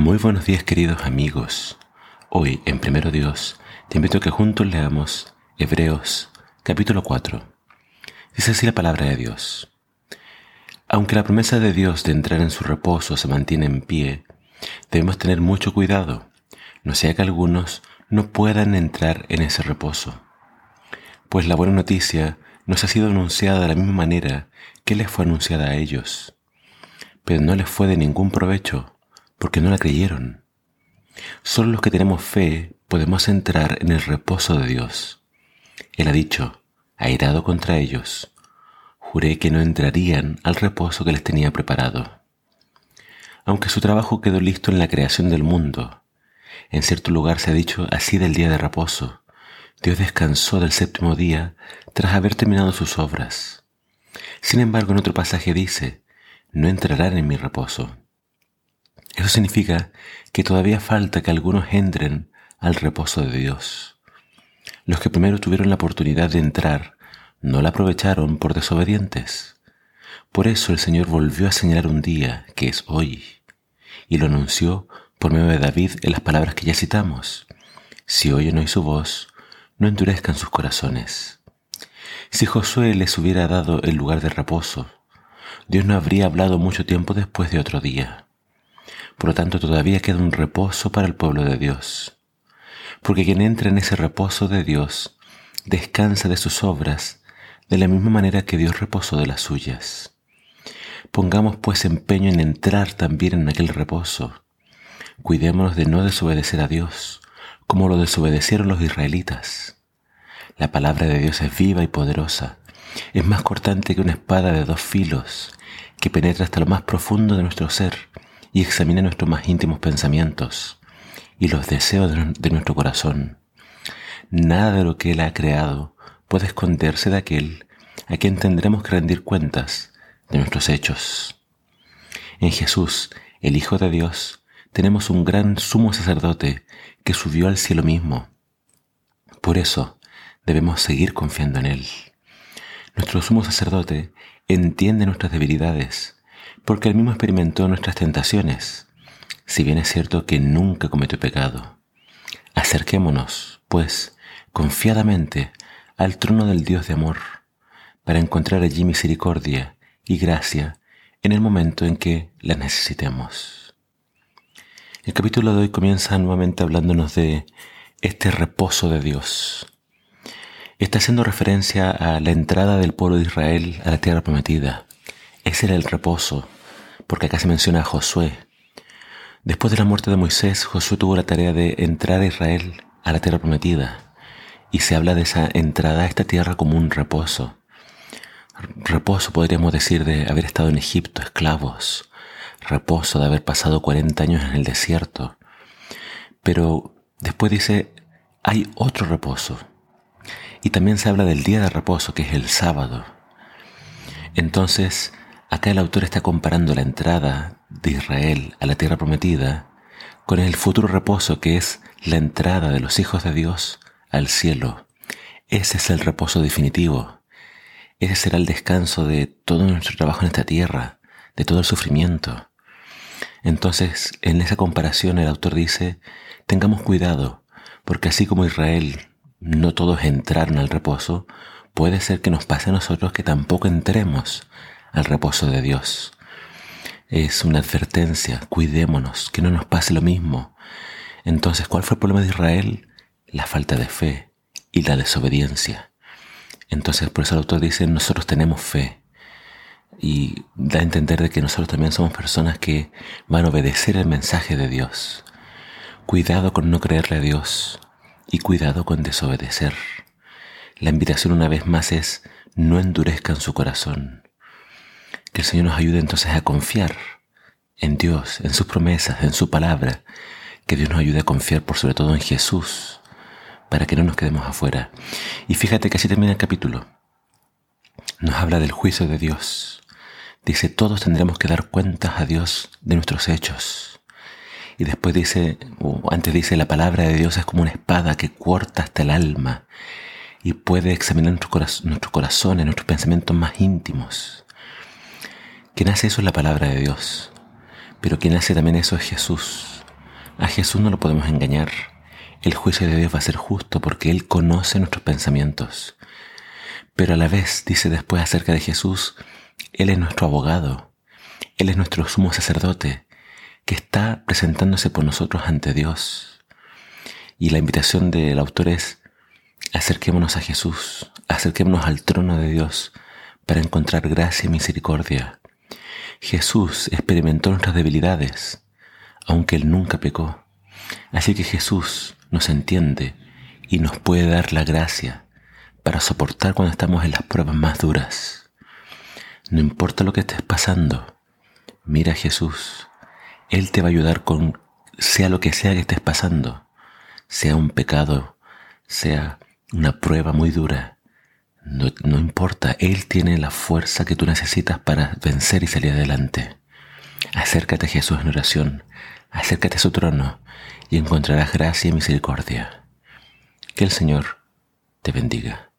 Muy buenos días queridos amigos. Hoy en Primero Dios te invito a que juntos leamos Hebreos capítulo 4. Dice así la palabra de Dios. Aunque la promesa de Dios de entrar en su reposo se mantiene en pie, debemos tener mucho cuidado, no sea que algunos no puedan entrar en ese reposo. Pues la buena noticia nos ha sido anunciada de la misma manera que les fue anunciada a ellos, pero no les fue de ningún provecho porque no la creyeron. Solo los que tenemos fe podemos entrar en el reposo de Dios. Él ha dicho, airado contra ellos, juré que no entrarían al reposo que les tenía preparado. Aunque su trabajo quedó listo en la creación del mundo, en cierto lugar se ha dicho así del día de reposo, Dios descansó del séptimo día tras haber terminado sus obras. Sin embargo, en otro pasaje dice, no entrarán en mi reposo. Eso significa que todavía falta que algunos entren al reposo de Dios. Los que primero tuvieron la oportunidad de entrar no la aprovecharon por desobedientes. Por eso el Señor volvió a señalar un día, que es hoy, y lo anunció por medio de David en las palabras que ya citamos. Si oyen hoy su voz, no endurezcan sus corazones. Si Josué les hubiera dado el lugar de reposo, Dios no habría hablado mucho tiempo después de otro día. Por lo tanto, todavía queda un reposo para el pueblo de Dios. Porque quien entra en ese reposo de Dios descansa de sus obras de la misma manera que Dios reposó de las suyas. Pongamos pues empeño en entrar también en aquel reposo. Cuidémonos de no desobedecer a Dios, como lo desobedecieron los israelitas. La palabra de Dios es viva y poderosa, es más cortante que una espada de dos filos, que penetra hasta lo más profundo de nuestro ser y examine nuestros más íntimos pensamientos y los deseos de nuestro corazón. Nada de lo que Él ha creado puede esconderse de aquel a quien tendremos que rendir cuentas de nuestros hechos. En Jesús, el Hijo de Dios, tenemos un gran sumo sacerdote que subió al cielo mismo. Por eso debemos seguir confiando en Él. Nuestro sumo sacerdote entiende nuestras debilidades porque él mismo experimentó nuestras tentaciones, si bien es cierto que nunca cometió pecado. Acerquémonos, pues, confiadamente al trono del Dios de amor, para encontrar allí misericordia y gracia en el momento en que la necesitemos. El capítulo de hoy comienza nuevamente hablándonos de este reposo de Dios. Está haciendo referencia a la entrada del pueblo de Israel a la tierra prometida. Ese era el reposo, porque acá se menciona a Josué. Después de la muerte de Moisés, Josué tuvo la tarea de entrar a Israel a la tierra prometida, y se habla de esa entrada a esta tierra como un reposo. Reposo podríamos decir de haber estado en Egipto esclavos, reposo de haber pasado 40 años en el desierto. Pero después dice, hay otro reposo. Y también se habla del día de reposo, que es el sábado. Entonces, Acá el autor está comparando la entrada de Israel a la tierra prometida con el futuro reposo que es la entrada de los hijos de Dios al cielo. Ese es el reposo definitivo. Ese será el descanso de todo nuestro trabajo en esta tierra, de todo el sufrimiento. Entonces, en esa comparación el autor dice, tengamos cuidado, porque así como Israel no todos entraron al reposo, puede ser que nos pase a nosotros que tampoco entremos al reposo de Dios. Es una advertencia, cuidémonos, que no nos pase lo mismo. Entonces, ¿cuál fue el problema de Israel? La falta de fe y la desobediencia. Entonces, por eso el autor dice, nosotros tenemos fe. Y da a entender de que nosotros también somos personas que van a obedecer el mensaje de Dios. Cuidado con no creerle a Dios y cuidado con desobedecer. La invitación una vez más es, no endurezcan su corazón. Que el Señor nos ayude entonces a confiar en Dios, en sus promesas, en su palabra. Que Dios nos ayude a confiar por sobre todo en Jesús, para que no nos quedemos afuera. Y fíjate que así termina el capítulo. Nos habla del juicio de Dios. Dice, todos tendremos que dar cuentas a Dios de nuestros hechos. Y después dice, o antes dice, la palabra de Dios es como una espada que corta hasta el alma y puede examinar nuestro, corazón, nuestro corazón, nuestros pensamientos más íntimos. Quien hace eso es la palabra de Dios, pero quien hace también eso es Jesús. A Jesús no lo podemos engañar. El juicio de Dios va a ser justo porque Él conoce nuestros pensamientos. Pero a la vez dice después acerca de Jesús, Él es nuestro abogado, Él es nuestro sumo sacerdote, que está presentándose por nosotros ante Dios. Y la invitación del autor es, acerquémonos a Jesús, acerquémonos al trono de Dios para encontrar gracia y misericordia. Jesús experimentó nuestras debilidades, aunque Él nunca pecó. Así que Jesús nos entiende y nos puede dar la gracia para soportar cuando estamos en las pruebas más duras. No importa lo que estés pasando, mira a Jesús. Él te va a ayudar con sea lo que sea que estés pasando, sea un pecado, sea una prueba muy dura. No, no, importa, Él tiene la fuerza que tú necesitas para vencer y salir adelante. Acércate a Jesús en oración, acércate a su trono y encontrarás gracia y misericordia. Que el Señor te bendiga.